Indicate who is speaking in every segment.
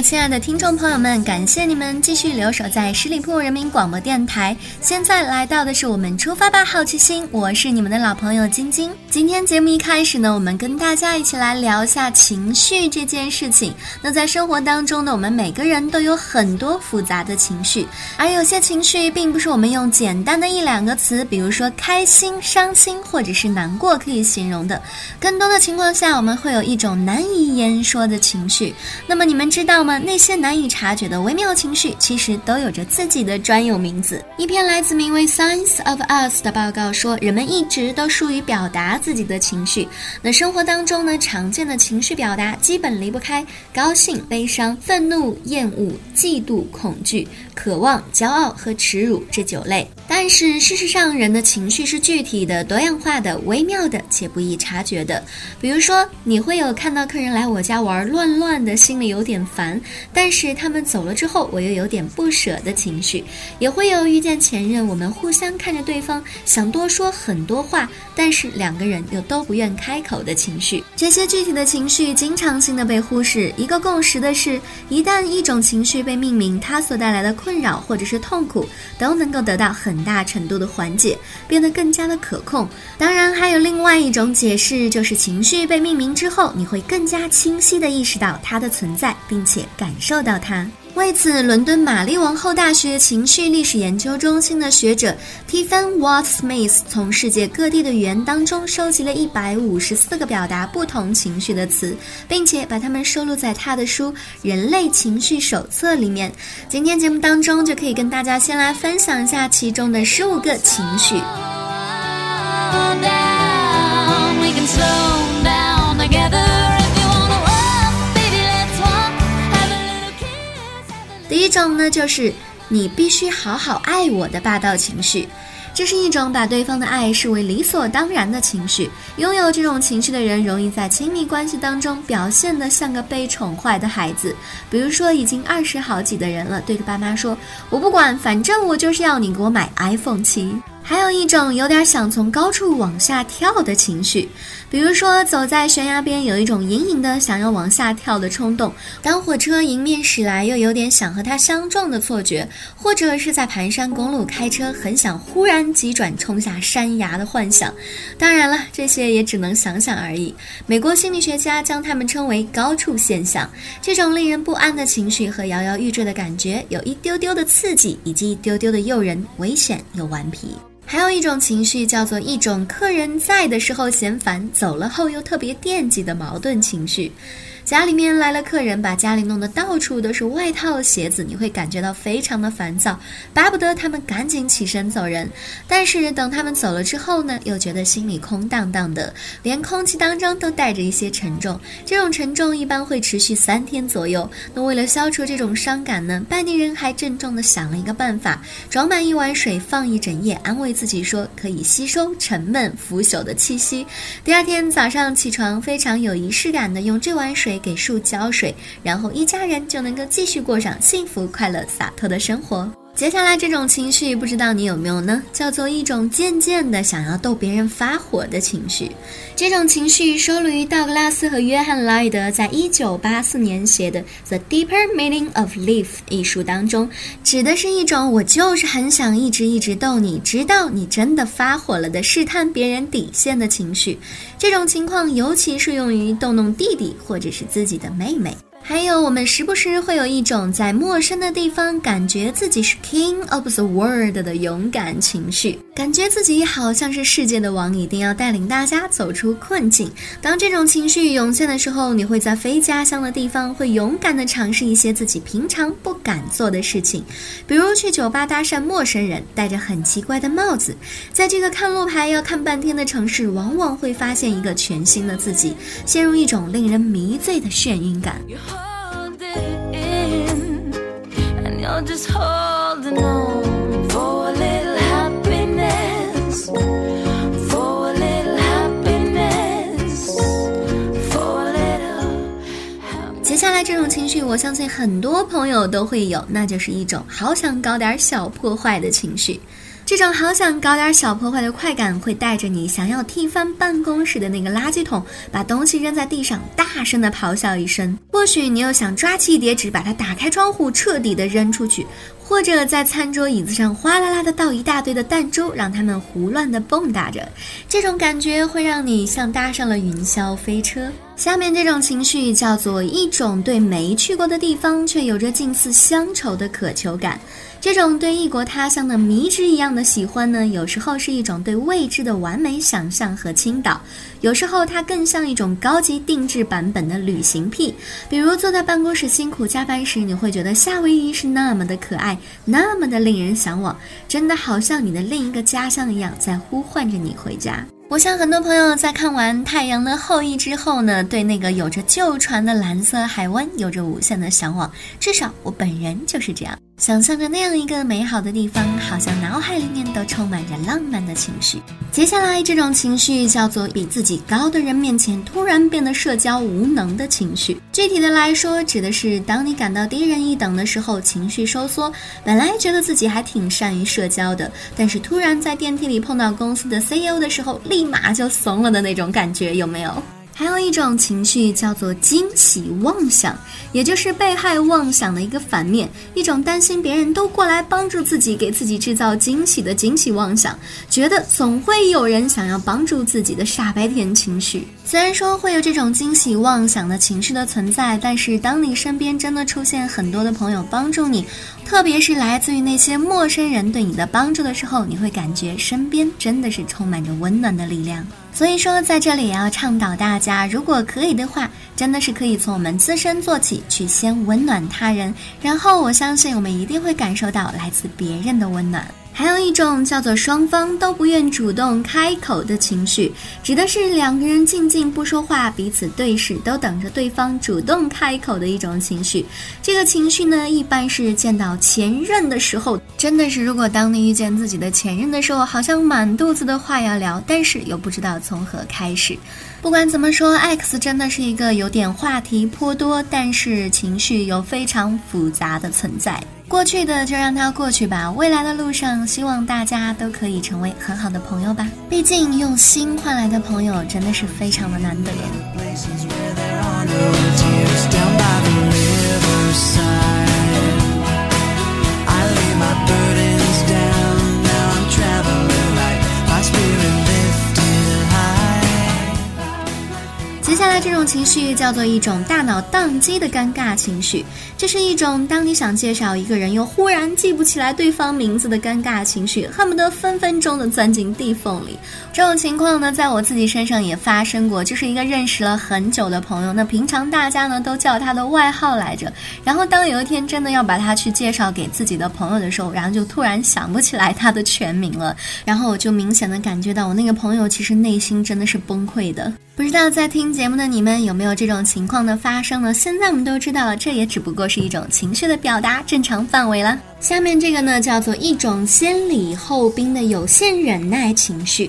Speaker 1: 亲爱的听众朋友们，感谢你们继续留守在十里铺人民广播电台。现在来到的是我们出发吧，好奇心，我是你们的老朋友晶晶。今天节目一开始呢，我们跟大家一起来聊一下情绪这件事情。那在生活当中呢，我们每个人都有很多复杂的情绪，而有些情绪并不是我们用简单的一两个词，比如说开心、伤心或者是难过可以形容的。更多的情况下，我们会有一种难以言说的情绪。那么你们知道吗？那些难以察觉的微妙情绪，其实都有着自己的专有名字。一篇来自名为《Science of Us》的报告说，人们一直都疏于表达自己的情绪。那生活当中呢，常见的情绪表达基本离不开高兴、悲伤、愤怒、厌恶、嫉妒、恐惧、渴望、骄傲和耻辱这九类。但是事实上，人的情绪是具体的、多样化的、微妙的且不易察觉的。比如说，你会有看到客人来我家玩乱乱的，心里有点烦。但是他们走了之后，我又有点不舍的情绪，也会有遇见前任，我们互相看着对方，想多说很多话，但是两个人又都不愿开口的情绪。这些具体的情绪经常性的被忽视。一个共识的是，一旦一种情绪被命名，它所带来的困扰或者是痛苦，都能够得到很大程度的缓解，变得更加的可控。当然，还有另外一种解释，就是情绪被命名之后，你会更加清晰的意识到它的存在，并且。感受到它。为此，伦敦玛丽王后大学情绪历史研究中心的学者 Tiffany Watts Smith 从世界各地的语言当中收集了一百五十四个表达不同情绪的词，并且把它们收录在他的书《人类情绪手册》里面。今天节目当中就可以跟大家先来分享一下其中的十五个情绪。第一种呢，就是你必须好好爱我的霸道情绪，这是一种把对方的爱视为理所当然的情绪。拥有这种情绪的人，容易在亲密关系当中表现得像个被宠坏的孩子。比如说，已经二十好几的人了，对着爸妈说：“我不管，反正我就是要你给我买 iPhone 七。”还有一种有点想从高处往下跳的情绪，比如说走在悬崖边，有一种隐隐的想要往下跳的冲动；当火车迎面驶来，又有点想和它相撞的错觉；或者是在盘山公路开车，很想忽然急转冲下山崖的幻想。当然了，这些也只能想想而已。美国心理学家将它们称为“高处现象”。这种令人不安的情绪和摇摇欲坠的感觉，有一丢丢的刺激，以及一丢丢的诱人、危险又顽皮。还有一种情绪叫做一种客人在的时候嫌烦，走了后又特别惦记的矛盾情绪。家里面来了客人，把家里弄得到处都是外套、鞋子，你会感觉到非常的烦躁，巴不得他们赶紧起身走人。但是等他们走了之后呢，又觉得心里空荡荡的，连空气当中都带着一些沉重。这种沉重一般会持续三天左右。那为了消除这种伤感呢，拜年人还郑重的想了一个办法，装满一碗水放一整夜，安慰自己说可以吸收沉闷腐朽的气息。第二天早上起床，非常有仪式感的用这碗水。给树浇水，然后一家人就能够继续过上幸福、快乐、洒脱的生活。接下来这种情绪，不知道你有没有呢？叫做一种渐渐的想要逗别人发火的情绪。这种情绪收录于道格拉斯和约翰·劳伊德在一九八四年写的《The Deeper Meaning of Life》一书当中，指的是一种我就是很想一直一直逗你，直到你真的发火了的试探别人底线的情绪。这种情况尤其适用于逗弄弟弟或者是自己的妹妹。还有，我们时不时会有一种在陌生的地方感觉自己是 king of the world 的勇敢情绪，感觉自己好像是世界的王，一定要带领大家走出困境。当这种情绪涌现的时候，你会在非家乡的地方，会勇敢地尝试一些自己平常不敢做的事情，比如去酒吧搭讪陌生人，戴着很奇怪的帽子，在这个看路牌要看半天的城市，往往会发现一个全新的自己，陷入一种令人迷醉的眩晕感。接下来这种情绪，我相信很多朋友都会有，那就是一种好想搞点小破坏的情绪。这种好想搞点小破坏的快感，会带着你想要踢翻办公室的那个垃圾桶，把东西扔在地上，大声的咆哮一声。或许你又想抓起一叠纸，把它打开窗户，彻底的扔出去。或者在餐桌椅子上哗啦啦的倒一大堆的弹珠，让它们胡乱的蹦跶着，这种感觉会让你像搭上了云霄飞车。下面这种情绪叫做一种对没去过的地方却有着近似乡愁的渴求感。这种对异国他乡的迷之一样的喜欢呢，有时候是一种对未知的完美想象和倾倒，有时候它更像一种高级定制版本的旅行癖。比如坐在办公室辛苦加班时，你会觉得夏威夷是那么的可爱。那么的令人向往，真的好像你的另一个家乡一样，在呼唤着你回家。我想很多朋友在看完《太阳的后裔》之后呢，对那个有着旧船的蓝色海湾有着无限的向往。至少我本人就是这样。想象着那样一个美好的地方，好像脑海里面都充满着浪漫的情绪。接下来这种情绪叫做比自己高的人面前突然变得社交无能的情绪。具体的来说，指的是当你感到低人一等的时候，情绪收缩。本来觉得自己还挺善于社交的，但是突然在电梯里碰到公司的 CEO 的时候，立马就怂了的那种感觉，有没有？还有一种情绪叫做惊喜妄想，也就是被害妄想的一个反面，一种担心别人都过来帮助自己，给自己制造惊喜的惊喜妄想，觉得总会有人想要帮助自己的傻白甜情绪。虽然说会有这种惊喜妄想的情绪的存在，但是当你身边真的出现很多的朋友帮助你，特别是来自于那些陌生人对你的帮助的时候，你会感觉身边真的是充满着温暖的力量。所以说，在这里也要倡导大家，如果可以的话，真的是可以从我们自身做起，去先温暖他人，然后我相信我们一定会感受到来自别人的温暖。还有一种叫做双方都不愿主动开口的情绪，指的是两个人静静不说话，彼此对视，都等着对方主动开口的一种情绪。这个情绪呢，一般是见到前任的时候，真的是如果当你遇见自己的前任的时候，好像满肚子的话要聊，但是又不知道从何开始。不管怎么说，X 真的是一个有点话题颇多，但是情绪又非常复杂的存在。过去的就让它过去吧，未来的路上，希望大家都可以成为很好的朋友吧。毕竟用心换来的朋友真的是非常的难得。情绪叫做一种大脑宕机的尴尬情绪，这是一种当你想介绍一个人又忽然记不起来对方名字的尴尬情绪，恨不得分分钟的钻进地缝里。这种情况呢，在我自己身上也发生过，就是一个认识了很久的朋友，那平常大家呢都叫他的外号来着，然后当有一天真的要把他去介绍给自己的朋友的时候，然后就突然想不起来他的全名了，然后我就明显的感觉到我那个朋友其实内心真的是崩溃的。不知道在听节目的你们有没有这种情况的发生呢？现在我们都知道了，这也只不过是一种情绪的表达，正常范围了。下面这个呢，叫做一种先礼后兵的有限忍耐情绪。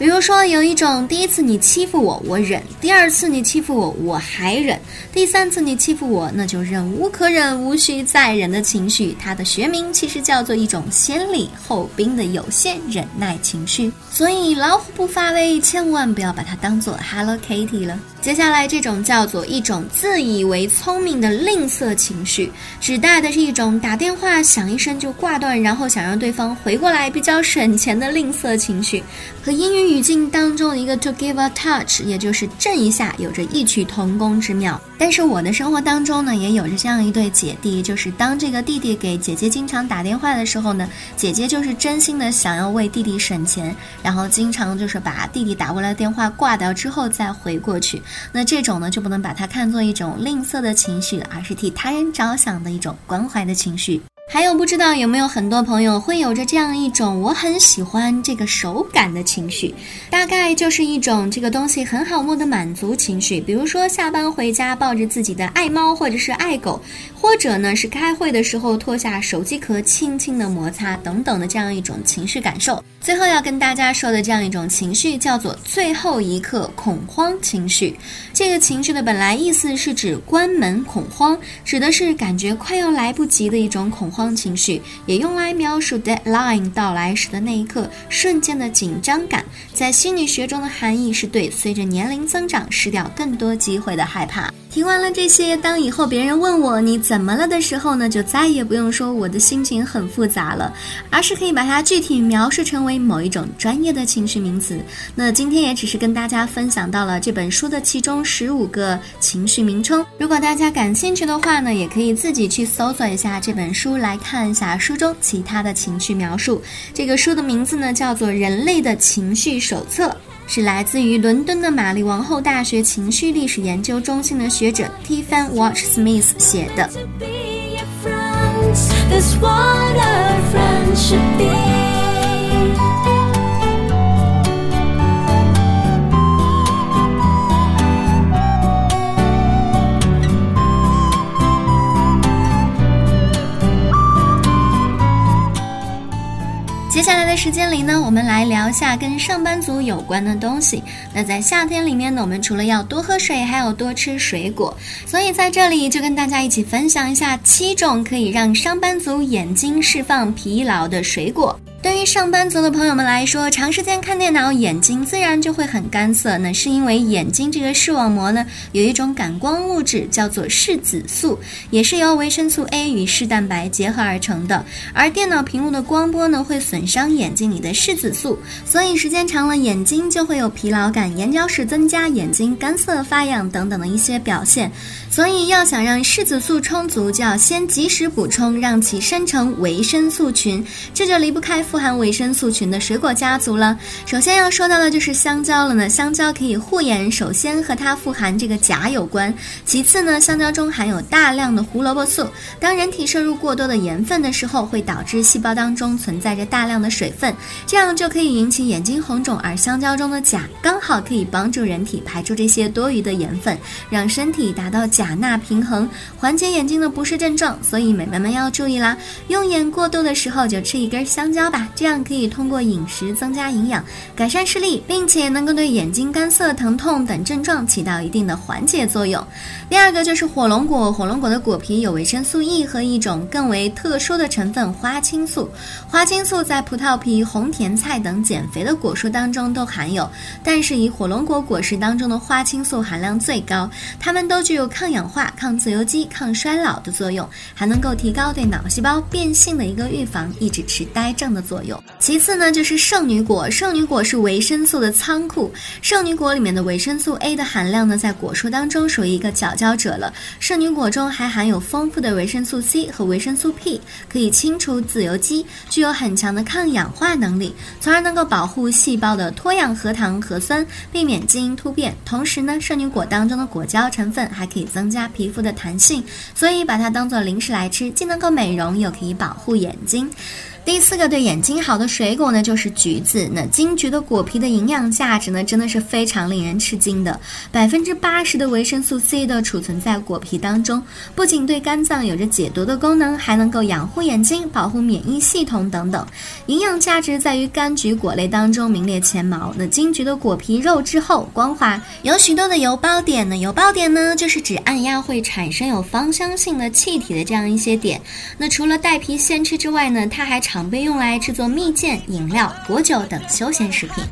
Speaker 1: 比如说，有一种第一次你欺负我，我忍；第二次你欺负我，我还忍；第三次你欺负我，那就忍无可忍，无需再忍的情绪。它的学名其实叫做一种先礼后兵的有限忍耐情绪。所以老虎不发威，千万不要把它当做 Hello Kitty 了。接下来这种叫做一种自以为聪明的吝啬情绪，指代的是一种打电话响一声就挂断，然后想让对方回过来比较省钱的吝啬情绪，和英语语境当中的一个 to give a touch，也就是震一下，有着异曲同工之妙。但是我的生活当中呢，也有着这样一对姐弟，就是当这个弟弟给姐姐经常打电话的时候呢，姐姐就是真心的想要为弟弟省钱，然后经常就是把弟弟打过来的电话挂掉之后再回过去。那这种呢，就不能把它看作一种吝啬的情绪，而是替他人着想的一种关怀的情绪。还有不知道有没有很多朋友会有着这样一种我很喜欢这个手感的情绪，大概就是一种这个东西很好摸的满足情绪。比如说下班回家抱着自己的爱猫或者是爱狗，或者呢是开会的时候脱下手机壳轻轻的摩擦等等的这样一种情绪感受。最后要跟大家说的这样一种情绪叫做最后一刻恐慌情绪。这个情绪的本来意思是指关门恐慌，指的是感觉快要来不及的一种恐慌。慌情绪也用来描述 deadline 到来时的那一刻瞬间的紧张感，在心理学中的含义是对随着年龄增长失掉更多机会的害怕。听完了这些，当以后别人问我你怎么了的时候呢，就再也不用说我的心情很复杂了，而是可以把它具体描述成为某一种专业的情绪名词。那今天也只是跟大家分享到了这本书的其中十五个情绪名称。如果大家感兴趣的话呢，也可以自己去搜索一下这本书来来看一下书中其他的情绪描述。这个书的名字呢叫做《人类的情绪手册》。是来自于伦敦的玛丽王后大学情绪历史研究中心的学者 t i f f a n Watch Smith 写的。接下来的时间里呢，我们来聊一下跟上班族有关的东西。那在夏天里面呢，我们除了要多喝水，还要多吃水果。所以在这里就跟大家一起分享一下七种可以让上班族眼睛释放疲劳的水果。对于上班族的朋友们来说，长时间看电脑，眼睛自然就会很干涩。那是因为眼睛这个视网膜呢，有一种感光物质叫做视紫素，也是由维生素 A 与视蛋白结合而成的。而电脑屏幕的光波呢，会损伤眼睛里的视紫素，所以时间长了，眼睛就会有疲劳感、眼角屎增加、眼睛干涩发痒等等的一些表现。所以要想让视紫素充足，就要先及时补充，让其生成维生素群。这就离不开。富含维生素群的水果家族了。首先要说到的就是香蕉了呢。香蕉可以护眼，首先和它富含这个钾有关。其次呢，香蕉中含有大量的胡萝卜素。当人体摄入过多的盐分的时候，会导致细胞当中存在着大量的水分，这样就可以引起眼睛红肿。而香蕉中的钾刚好可以帮助人体排出这些多余的盐分，让身体达到钾钠平衡，缓解眼睛的不适症状。所以美眉们要注意啦，用眼过度的时候就吃一根香蕉吧。这样可以通过饮食增加营养，改善视力，并且能够对眼睛干涩、疼痛等症状起到一定的缓解作用。第二个就是火龙果，火龙果的果皮有维生素 E 和一种更为特殊的成分花青素。花青素在葡萄皮、红甜菜等减肥的果蔬当中都含有，但是以火龙果果实当中的花青素含量最高。它们都具有抗氧化、抗自由基、抗衰老的作用，还能够提高对脑细胞变性的一个预防，抑制痴呆症的。作用。其次呢，就是圣女果。圣女果是维生素的仓库。圣女果里面的维生素 A 的含量呢，在果蔬当中属于一个佼佼者了。圣女果中还含有丰富的维生素 C 和维生素 P，可以清除自由基，具有很强的抗氧化能力，从而能够保护细胞的脱氧核糖核酸，避免基因突变。同时呢，圣女果当中的果胶成分还可以增加皮肤的弹性，所以把它当做零食来吃，既能够美容，又可以保护眼睛。第四个对眼睛好的水果呢，就是橘子。那金桔的果皮的营养价值呢，真的是非常令人吃惊的。百分之八十的维生素 C 都储存在果皮当中，不仅对肝脏有着解毒的功能，还能够养护眼睛、保护免疫系统等等。营养价值在于柑橘果类当中名列前茅。那金桔的果皮肉质厚、光滑，有许多的油包点呢。油包点呢，就是指按压会产生有芳香性的气体的这样一些点。那除了带皮鲜吃之外呢，它还常被用来制作蜜饯、饮料、果酒等休闲食品。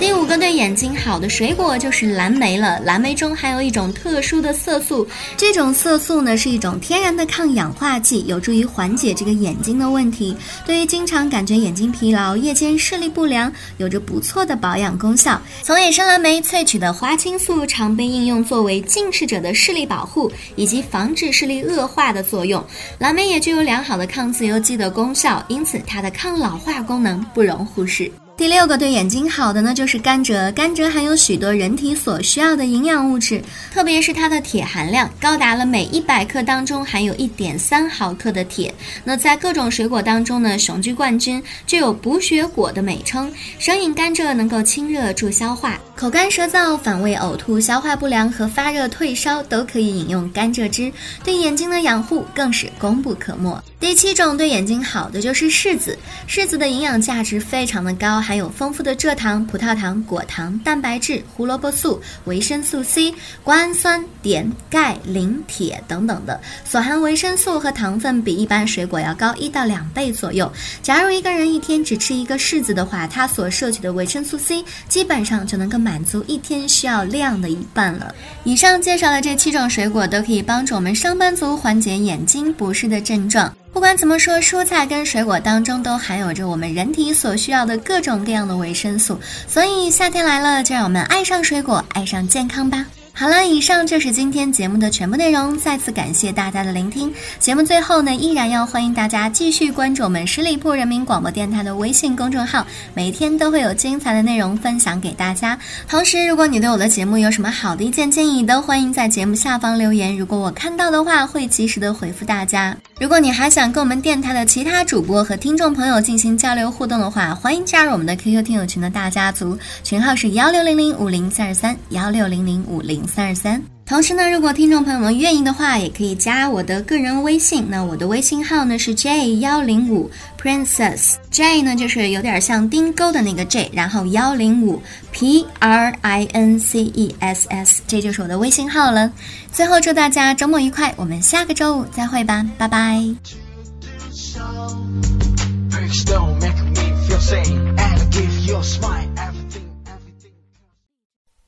Speaker 1: 第五个对眼睛好的水果就是蓝莓了。蓝莓中含有一种特殊的色素，这种色素呢是一种天然的抗氧化剂，有助于缓解这个眼睛的问题。对于经常感觉眼睛疲劳、夜间视力不良，有着不错的保养功效。从野生蓝莓萃取的花青素常被应用作为近视者的视力保护以及防止视力恶化的作用。蓝莓也具有良好的抗自由基的功效，因此它的抗老化功能不容忽视。第六个对眼睛好的呢，就是甘蔗。甘蔗含有许多人体所需要的营养物质，特别是它的铁含量高达了每一百克当中含有一点三毫克的铁。那在各种水果当中呢，雄居冠军，具有补血果的美称。生饮甘蔗能够清热助消化，口干舌燥、反胃、呕吐、消化不良和发热退烧都可以饮用甘蔗汁，对眼睛的养护更是功不可没。第七种对眼睛好的就是柿子，柿子的营养价值非常的高，含有丰富的蔗糖、葡萄糖、果糖、蛋白质、胡萝卜素、维生素 C、瓜氨酸、碘、钙、磷、铁等等的，所含维生素和糖分比一般水果要高一到两倍左右。假如一个人一天只吃一个柿子的话，他所摄取的维生素 C 基本上就能够满满足一天需要量的一半了。以上介绍的这七种水果都可以帮助我们上班族缓解眼睛不适的症状。不管怎么说，蔬菜跟水果当中都含有着我们人体所需要的各种各样的维生素，所以夏天来了，就让我们爱上水果，爱上健康吧。好了，以上就是今天节目的全部内容。再次感谢大家的聆听。节目最后呢，依然要欢迎大家继续关注我们十里铺人民广播电台的微信公众号，每天都会有精彩的内容分享给大家。同时，如果你对我的节目有什么好的意见建议，都欢迎在节目下方留言。如果我看到的话，会及时的回复大家。如果你还想跟我们电台的其他主播和听众朋友进行交流互动的话，欢迎加入我们的 QQ 听友群的大家族，群号是幺六零零五零三二三幺六零零五零。三二三。同时呢，如果听众朋友们愿意的话，也可以加我的个人微信。那我的微信号呢是 J 幺零五 Princess J 呢就是有点像钉钩的那个 J，然后幺零五 P R I N C E S S，这就是我的微信号了。最后祝大家周末愉快，我们下个周五再会吧，拜拜。
Speaker 2: Bricks don't